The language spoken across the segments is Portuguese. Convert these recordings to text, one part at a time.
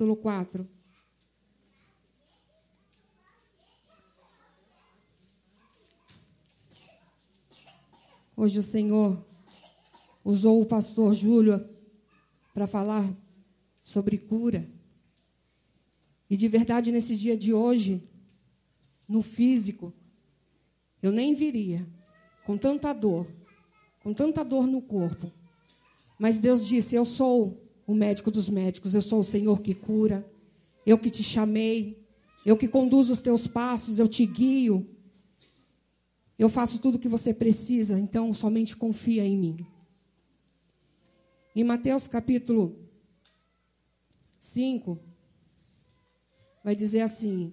capítulo 4. Hoje o Senhor usou o pastor Júlio para falar sobre cura. E de verdade, nesse dia de hoje, no físico, eu nem viria com tanta dor, com tanta dor no corpo. Mas Deus disse: Eu sou o médico dos médicos, eu sou o Senhor que cura, eu que te chamei, eu que conduzo os teus passos, eu te guio. Eu faço tudo o que você precisa, então somente confia em mim. Em Mateus capítulo 5, vai dizer assim: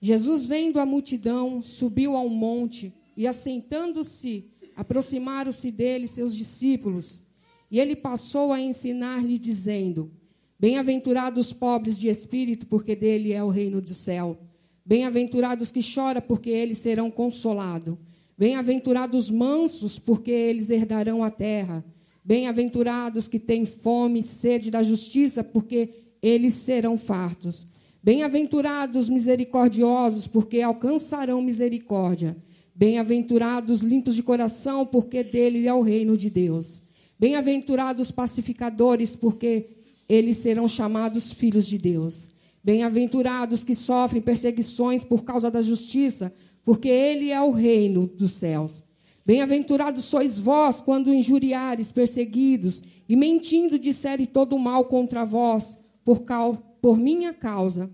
Jesus, vendo a multidão, subiu ao monte e, assentando-se, aproximaram-se dele seus discípulos. E ele passou a ensinar-lhe, dizendo: Bem-aventurados os pobres de espírito, porque dele é o reino do céu. Bem-aventurados que choram, porque eles serão consolados. Bem-aventurados os mansos, porque eles herdarão a terra. Bem-aventurados que têm fome e sede da justiça, porque eles serão fartos. Bem-aventurados misericordiosos, porque alcançarão misericórdia. Bem-aventurados limpos de coração, porque dele é o reino de Deus. Bem-aventurados pacificadores, porque eles serão chamados filhos de Deus. Bem-aventurados que sofrem perseguições por causa da justiça, porque ele é o reino dos céus. Bem-aventurados sois vós quando injuriares, perseguidos e mentindo disserem todo mal contra vós por, cal, por minha causa.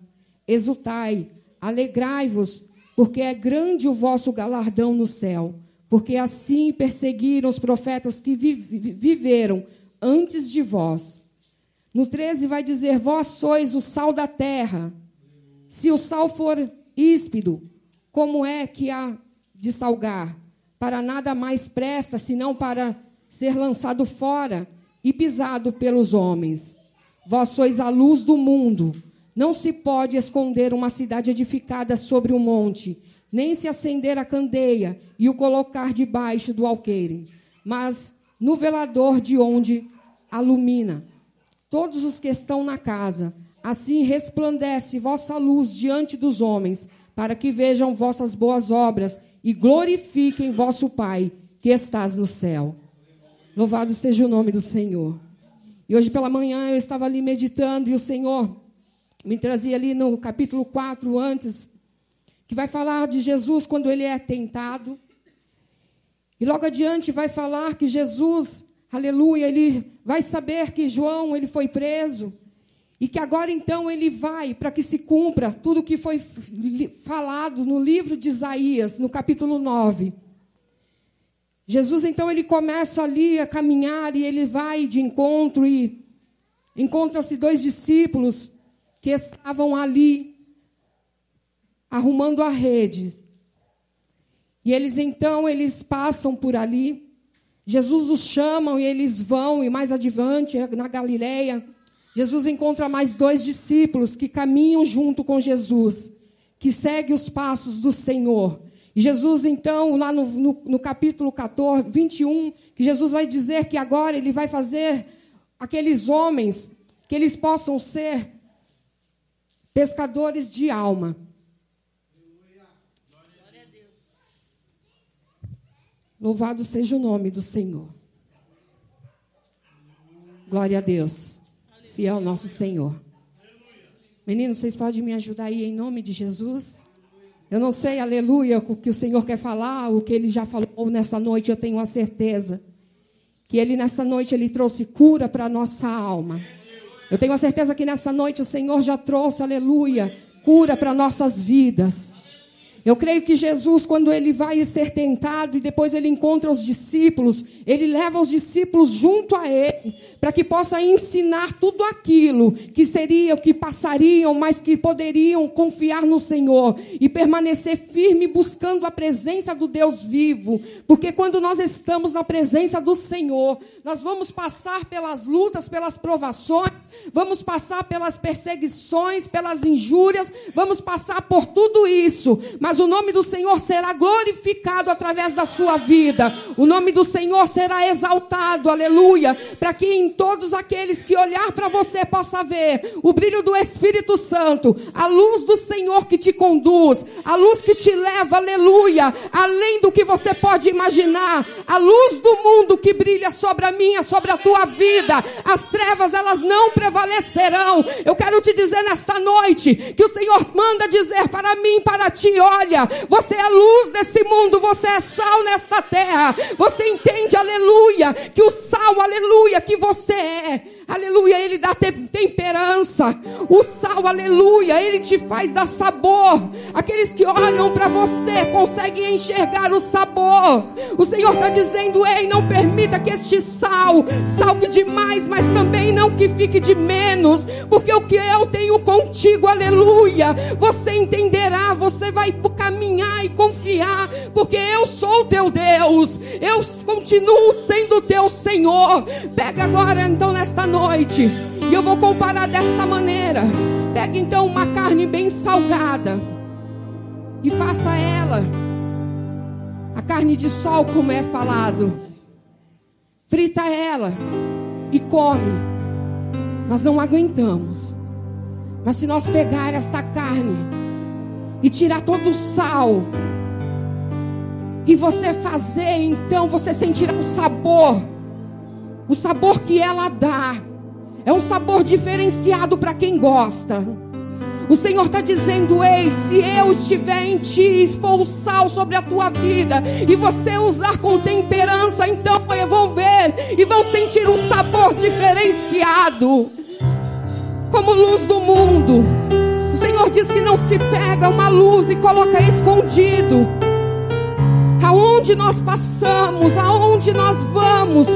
Exultai, alegrai-vos, porque é grande o vosso galardão no céu. Porque assim perseguiram os profetas que vi, viveram antes de vós. No 13 vai dizer: Vós sois o sal da terra. Se o sal for íspido, como é que há de salgar? para nada mais presta senão para ser lançado fora e pisado pelos homens. Vós sois a luz do mundo. Não se pode esconder uma cidade edificada sobre um monte, nem se acender a candeia e o colocar debaixo do alqueire, mas no velador de onde alumina todos os que estão na casa. Assim resplandece vossa luz diante dos homens, para que vejam vossas boas obras e glorifiquem vosso Pai que estás no céu. Louvado seja o nome do Senhor. E hoje pela manhã eu estava ali meditando e o Senhor me trazia ali no capítulo 4 antes, que vai falar de Jesus quando ele é tentado. E logo adiante vai falar que Jesus, aleluia, ele vai saber que João ele foi preso. E que agora então ele vai para que se cumpra tudo o que foi falado no livro de Isaías, no capítulo 9. Jesus então ele começa ali a caminhar e ele vai de encontro e encontra-se dois discípulos que estavam ali arrumando a rede. E eles então eles passam por ali. Jesus os chama e eles vão e mais adiante na Galileia Jesus encontra mais dois discípulos que caminham junto com Jesus, que seguem os passos do Senhor. E Jesus, então, lá no, no, no, capítulo 14, 21, que Jesus vai dizer que agora ele vai fazer aqueles homens que eles possam ser pescadores de alma. Louvado seja o nome do Senhor. Glória a Deus fiel nosso Senhor. Meninos, vocês podem me ajudar aí em nome de Jesus? Eu não sei, aleluia, o que o Senhor quer falar, o que ele já falou nessa noite, eu tenho a certeza. Que ele nessa noite ele trouxe cura para nossa alma. Eu tenho a certeza que nessa noite o Senhor já trouxe, aleluia, cura para nossas vidas. Eu creio que Jesus, quando ele vai ser tentado e depois ele encontra os discípulos, ele leva os discípulos junto a ele, para que possa ensinar tudo aquilo que seria, que passariam, mas que poderiam confiar no Senhor e permanecer firme buscando a presença do Deus vivo. Porque quando nós estamos na presença do Senhor, nós vamos passar pelas lutas, pelas provações, vamos passar pelas perseguições, pelas injúrias, vamos passar por tudo isso. Mas mas o nome do Senhor será glorificado através da sua vida. O nome do Senhor será exaltado, aleluia, para que em todos aqueles que olhar para você possa ver o brilho do Espírito Santo, a luz do Senhor que te conduz, a luz que te leva, aleluia, além do que você pode imaginar, a luz do mundo que brilha sobre a minha, sobre a tua vida. As trevas elas não prevalecerão. Eu quero te dizer nesta noite que o Senhor manda dizer para mim, para ti, olha, você é luz desse mundo, você é sal nesta terra. Você entende, aleluia, que o sal, aleluia, que você é. Aleluia, ele dá temperança. O sal, aleluia, ele te faz dar sabor. Aqueles que olham para você conseguem enxergar o sabor. O Senhor está dizendo: ei, não permita que este sal salgue demais, mas também não que fique de menos, porque o que eu tenho contigo, aleluia, você entenderá, você vai caminhar e confiar, porque eu sou teu Deus, eu continuo sendo teu Senhor. Pega agora, então, nesta noite noite. E eu vou comparar desta maneira. Pegue então uma carne bem salgada e faça ela a carne de sol, como é falado. Frita ela e come. Nós não aguentamos. Mas se nós pegar esta carne e tirar todo o sal, e você fazer, então você sentirá o sabor, o sabor que ela dá. É um sabor diferenciado para quem gosta. O Senhor está dizendo: Ei, se eu estiver em ti, for o sal sobre a tua vida, e você usar com temperança, então eu vou ver e vão sentir um sabor diferenciado, como luz do mundo. O Senhor diz que não se pega uma luz e coloca escondido. Aonde nós passamos, aonde nós vamos,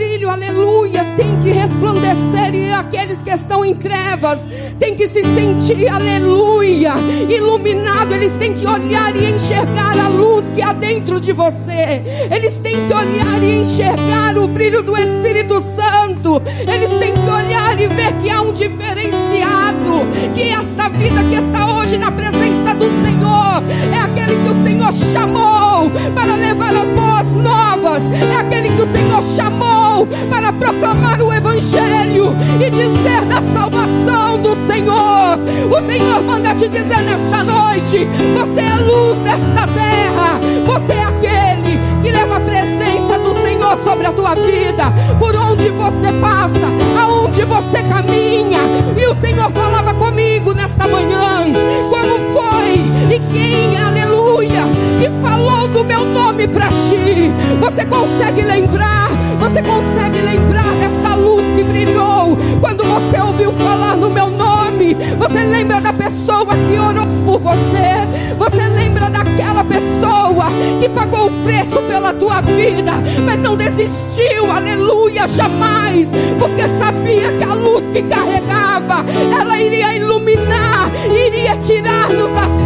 brilho, aleluia, tem que resplandecer e aqueles que estão em trevas têm que se sentir, aleluia, iluminado. Eles têm que olhar e enxergar a luz que há dentro de você. Eles têm que olhar e enxergar o brilho do Espírito Santo. Eles têm que olhar e ver que há um diferenciado, que esta vida que está hoje na presença do Senhor é aquele que o Senhor chamou para levar as boas novas, é aquele que o Senhor chamou para proclamar o Evangelho e dizer da salvação do Senhor. O Senhor manda te dizer nesta noite: você é luz desta terra, você é aquele que leva a presença do Senhor sobre a tua vida, por onde você passa, aonde você caminha. E o Senhor falava comigo nesta manhã: como foi e quem, aleluia, que falou do meu nome para ti. Você consegue lembrar? Você consegue lembrar desta luz que brilhou quando você ouviu falar no meu nome? Você lembra da pessoa que orou por você? Você lembra daquela pessoa que pagou o preço pela tua vida, mas não desistiu, aleluia, jamais, porque sabia que a luz que carregava, ela iria iluminar, iria tirar-nos trevas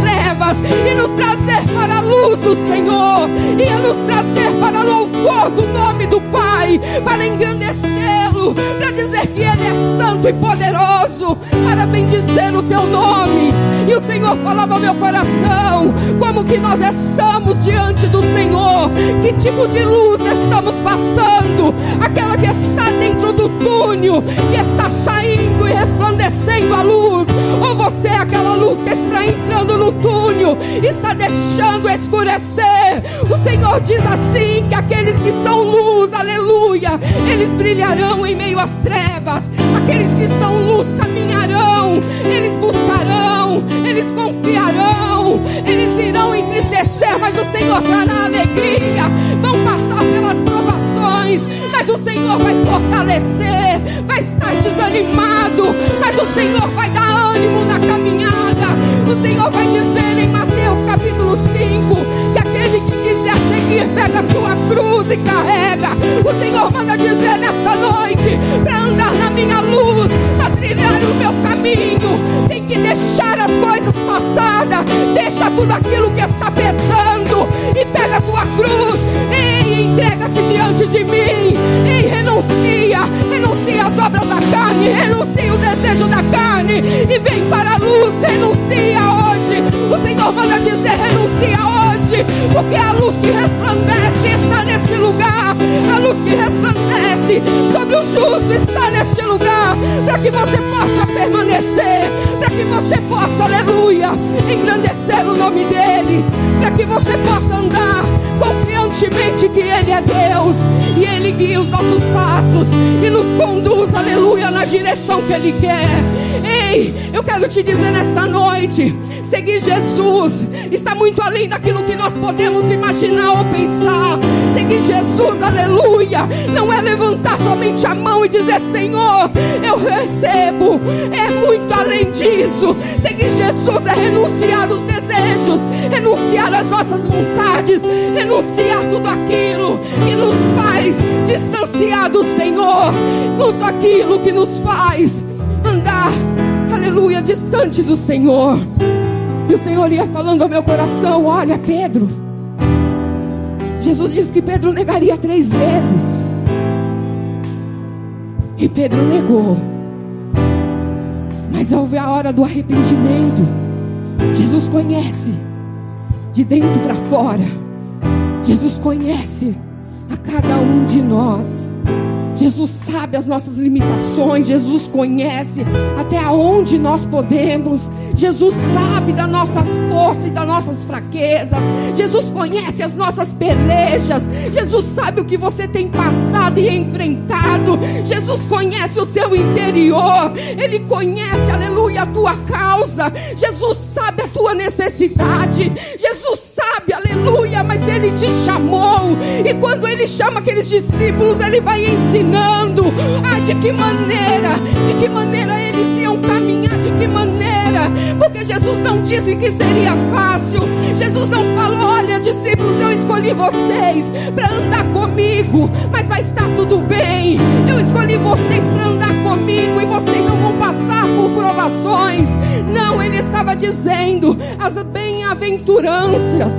e nos trazer para a luz do Senhor, ia nos trazer para louvor do nome do Pai, para engrandecê-lo, para dizer que Ele é santo e poderoso, para bendizer o teu nome. E o Senhor falava ao meu coração: como que nós estamos diante do Senhor, que tipo de luz estamos passando, aquela que está dentro do túnel e está saindo e resplandecendo a luz, ou você é aquela luz que está entrando no túnel, está deixando escurecer. O Senhor diz assim: que aqueles que são luz, aleluia, eles brilharão em meio às trevas, aqueles que são luz caminharão, eles buscarão, eles confiarão, eles irão entristecer, mas o Senhor trará alegria, vão passar pelas provações, mas o Senhor vai fortalecer, vai estar desanimado, mas o Senhor vai dar ânimo na caminhada. O Senhor vai dizer em Mateus capítulo 5 que aquele que quiser seguir, pega a sua cruz e carrega. O Senhor manda dizer nesta noite carne, renuncia o desejo da carne e vem para a luz. Renuncia hoje. O Senhor manda dizer: renuncia hoje, porque a luz que resplandece está neste lugar. A luz que resplandece sobre o justo está neste lugar, para que você possa permanecer, para que você possa, aleluia, engrandecer o nome dEle, para que você possa andar confiantemente que Ele é Deus e Ele guia os nossos passos e nos conduz, aleluia, na direção que Ele quer. Ei, eu quero te dizer nesta noite: seguir Jesus está muito além daquilo que nós podemos imaginar ou pensar. Seguir Jesus, aleluia, não é levantar somente a mão e dizer Senhor, eu recebo. É muito além disso. Seguir Jesus é renunciar os desejos, renunciar as nossas vontades, renunciar tudo aquilo que nos faz distanciar do Senhor, tudo aquilo que nos faz andar, aleluia, distante do Senhor. E o Senhor ia falando ao meu coração: Olha, Pedro. Jesus disse que Pedro negaria três vezes. E Pedro negou. Mas houve a hora do arrependimento. Jesus conhece de dentro para fora. Jesus conhece a cada um de nós. Jesus sabe as nossas limitações, Jesus conhece até onde nós podemos, Jesus sabe das nossas forças e das nossas fraquezas, Jesus conhece as nossas pelejas, Jesus sabe o que você tem passado e enfrentado, Jesus conhece o seu interior, Ele conhece, aleluia, a tua causa, Jesus sabe a tua necessidade, Jesus Ele te chamou, e quando Ele chama aqueles discípulos, Ele vai ensinando, ah, de que maneira, de que maneira eles iam caminhar, de que maneira, porque Jesus não disse que seria fácil, Jesus não falou, olha, discípulos, eu escolhi vocês para andar comigo, mas vai estar tudo bem, eu escolhi vocês para andar comigo e vocês não vão passar por provações, não, Ele estava dizendo, as bem-aventuranças,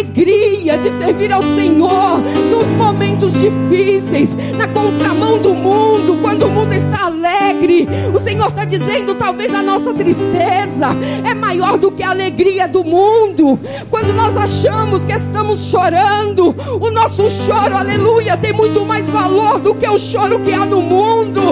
alegria de servir ao Senhor nos momentos difíceis, na contramão do mundo, quando o mundo está alegre. O Senhor está dizendo: talvez a nossa tristeza é maior do que a alegria do mundo. Quando nós achamos que estamos chorando, o nosso choro, aleluia, tem muito mais valor do que o choro que há no mundo.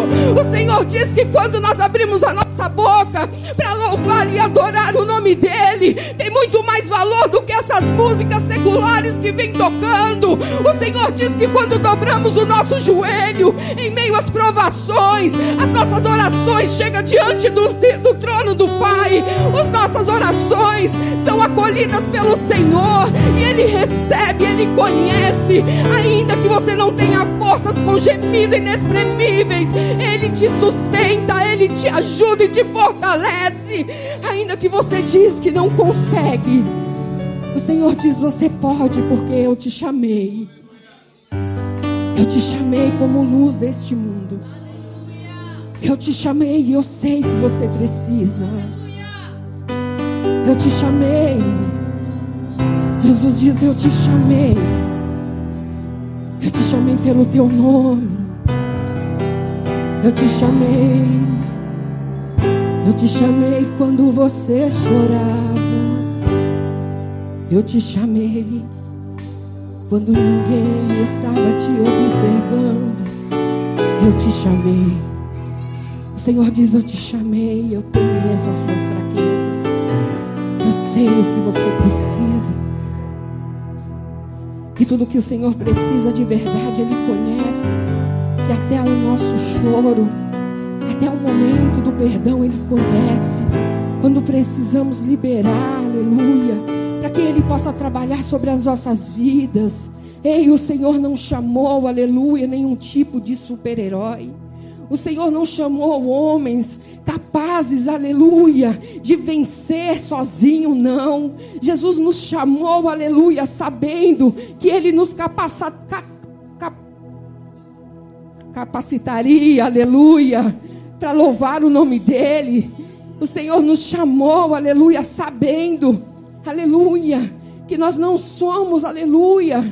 O Senhor diz que quando nós abrimos a nossa boca para louvar e adorar o nome dEle, tem muito mais valor do que essas músicas seculares que vem tocando. O Senhor diz que quando dobramos o nosso joelho em meio às provações, as nossas orações chegam diante do, do trono do Pai. As nossas orações são acolhidas pelo Senhor e Ele recebe, Ele conhece. Ainda que você não tenha forças com gemidos inexprimíveis, Ele te sustenta, Ele te ajuda te fortalece. Ainda que você diz que não consegue. O Senhor diz: Você pode, porque eu te chamei. Eu te chamei como luz deste mundo. Eu te chamei e eu sei que você precisa. Eu te chamei. Jesus diz: Eu te chamei. Eu te chamei pelo teu nome. Eu te chamei. Eu te chamei quando você chorava. Eu te chamei quando ninguém estava te observando. Eu te chamei. O Senhor diz: Eu te chamei. Eu conheço as suas fraquezas. Eu sei o que você precisa. E tudo que o Senhor precisa de verdade, Ele conhece. Que até o nosso choro, até o momento do perdão, Ele conhece. Quando precisamos liberar, aleluia, para que Ele possa trabalhar sobre as nossas vidas. Ei, o Senhor não chamou, aleluia, nenhum tipo de super-herói. O Senhor não chamou homens capazes, aleluia, de vencer sozinho, não. Jesus nos chamou, aleluia, sabendo que Ele nos capacita, cap, capacitaria, aleluia, para louvar o nome dEle. O Senhor nos chamou, aleluia, sabendo, aleluia, que nós não somos, aleluia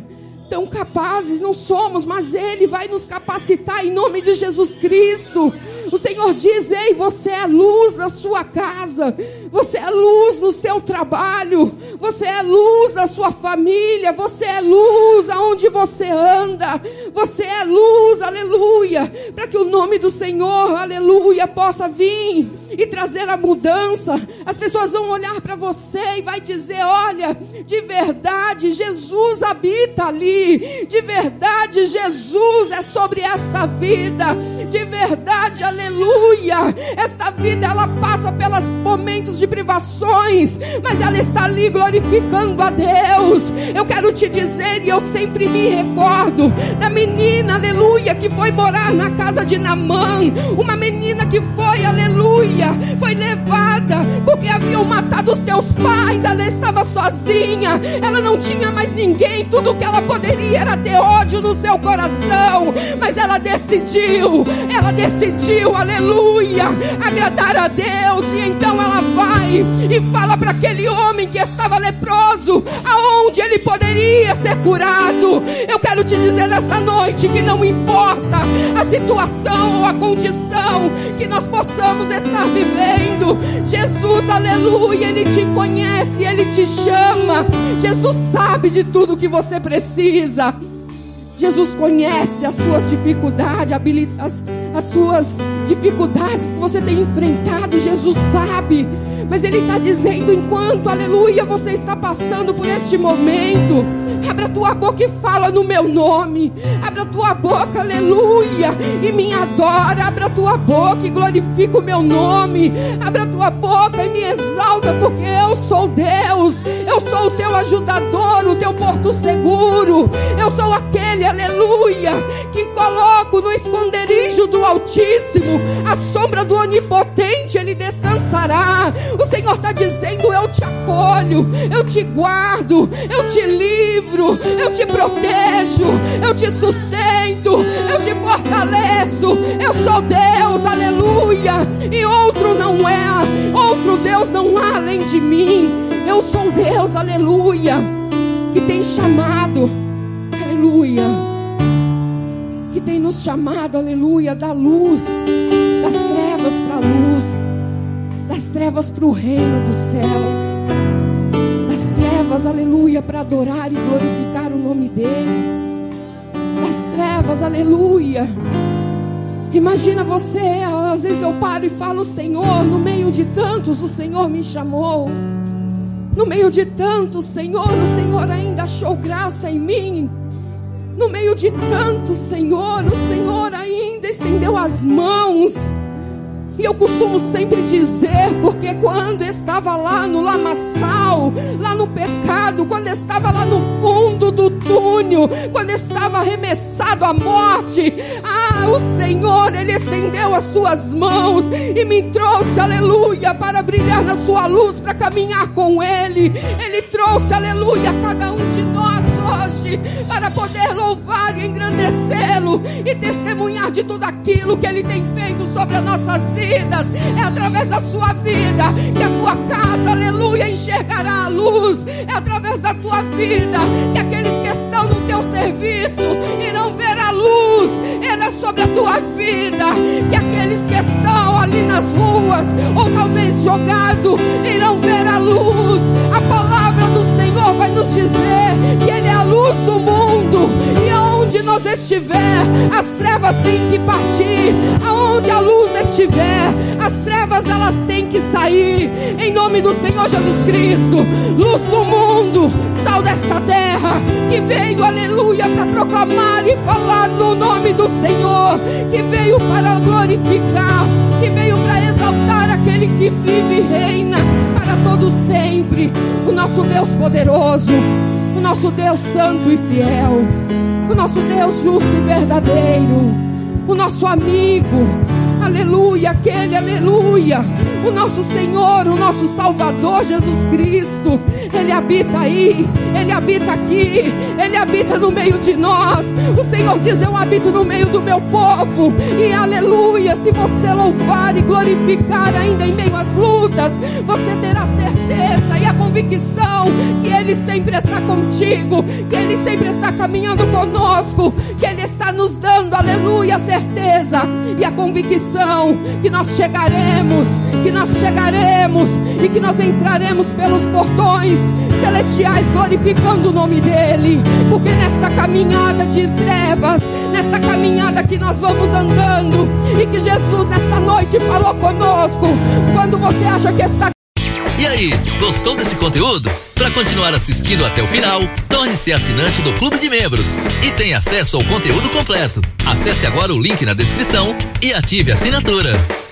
tão capazes, não somos, mas Ele vai nos capacitar em nome de Jesus Cristo. O Senhor diz: Ei, você é luz na sua casa, você é luz no seu trabalho, você é luz na sua família, você é luz aonde você anda, você é luz, aleluia, para que o nome do Senhor, aleluia, possa vir e trazer a mudança. As pessoas vão olhar para você e vai dizer: Olha, de verdade, Jesus habita ali, de verdade, Jesus é sobre esta vida, de verdade, aleluia. Esta vida ela passa pelos momentos de privações, mas ela está ali glorificando a Deus. Eu quero te dizer, e eu sempre me recordo da menina, aleluia, que foi morar na casa de Namã, uma menina que foi, aleluia, foi levada porque haviam matado os teus pais, ela estava sozinha, ela não tinha mais ninguém, tudo que ela poderia era ter ódio no seu coração, mas ela decidiu, ela decidiu, aleluia, agradar a Deus, e então ela vai e fala para aquele homem que estava leproso, aonde ele poderia ser curado. Eu quero te dizer nesta noite que não importa a situação ou a condição que nós possamos estar vivendo, Jesus, aleluia, ele te conhece, ele te chama. Jesus sabe de tudo que você precisa. Jesus conhece as suas dificuldades, as, as suas dificuldades que você tem enfrentado. Jesus sabe, mas Ele está dizendo: enquanto, aleluia, você está passando por este momento, abra tua boca e fala no meu nome. Abra tua boca, aleluia, e me adora. Abra tua boca e glorifica o meu nome. Abra tua boca e me exalta, porque eu sou Deus. Eu sou o teu ajudador, o teu porto seguro. Eu sou aquele, aleluia, que coloco no esconderijo do Altíssimo, a sombra do Onipotente, ele descansará. O Senhor está dizendo: Eu te acolho, eu te guardo, eu te livro, eu te protejo, eu te sustento, eu te fortaleço. Eu sou Deus, aleluia, e outro não é, outro Deus não há além de mim. Eu sou Deus, aleluia, que tem chamado, aleluia, que tem nos chamado, aleluia, da luz, das trevas para a luz, das trevas para o reino dos céus, das trevas, aleluia, para adorar e glorificar o nome dEle, das trevas, aleluia. Imagina você, às vezes eu paro e falo, Senhor, no meio de tantos o Senhor me chamou. No meio de tanto, Senhor, o Senhor ainda achou graça em mim. No meio de tanto, Senhor, o Senhor ainda estendeu as mãos. E eu costumo sempre dizer, porque quando estava lá no lamaçal, lá no pecado, quando estava lá no fundo do túnel, quando estava arremessado à morte, ah, o Senhor, Ele estendeu as suas mãos e me trouxe, aleluia, para brilhar na sua luz, para caminhar com Ele. Ele trouxe, aleluia, cada um de nós hoje para poder louvar e engrandecê-lo e testemunhar de tudo aquilo que Ele tem feito sobre as nossas vidas. É através da sua vida que a tua casa, aleluia, enxergará a luz. É através da tua vida que aqueles que estão no teu serviço irão ver a luz. Era sobre a tua vida que aqueles que estão ali nas ruas ou talvez jogado irão ver a luz. A palavra nos dizer que Ele é a luz do mundo e aonde nós estiver, as trevas têm que partir. Aonde a luz estiver, as trevas elas têm que sair. Em nome do Senhor Jesus Cristo, luz do mundo, sal desta terra, que veio, aleluia, para proclamar e falar no nome do Senhor, que veio para glorificar, que veio para exaltar aquele que vive e reina para todo sempre, nosso Deus poderoso, o nosso Deus santo e fiel, o nosso Deus justo e verdadeiro, o nosso amigo, aleluia, aquele, aleluia, O nosso Senhor, o nosso Salvador Jesus Cristo, Ele habita aí, Ele habita aqui, Ele habita no meio de nós. O Senhor diz: Eu habito no meio do meu povo, e aleluia. Se você louvar e glorificar ainda em meio às lutas, você terá certeza e a convicção que Ele sempre está contigo, que Ele sempre está caminhando conosco, que Ele está nos dando, aleluia, a certeza e a convicção que nós chegaremos, que nós chegaremos e que nós entraremos pelos portões celestiais glorificando o nome dEle, porque nesta caminhada de trevas, nesta caminhada que nós vamos andando e que Jesus nesta noite falou conosco, quando você acha que está e aí, gostou desse conteúdo? Para continuar assistindo até o final, torne-se assinante do Clube de Membros e tenha acesso ao conteúdo completo. Acesse agora o link na descrição e ative a assinatura.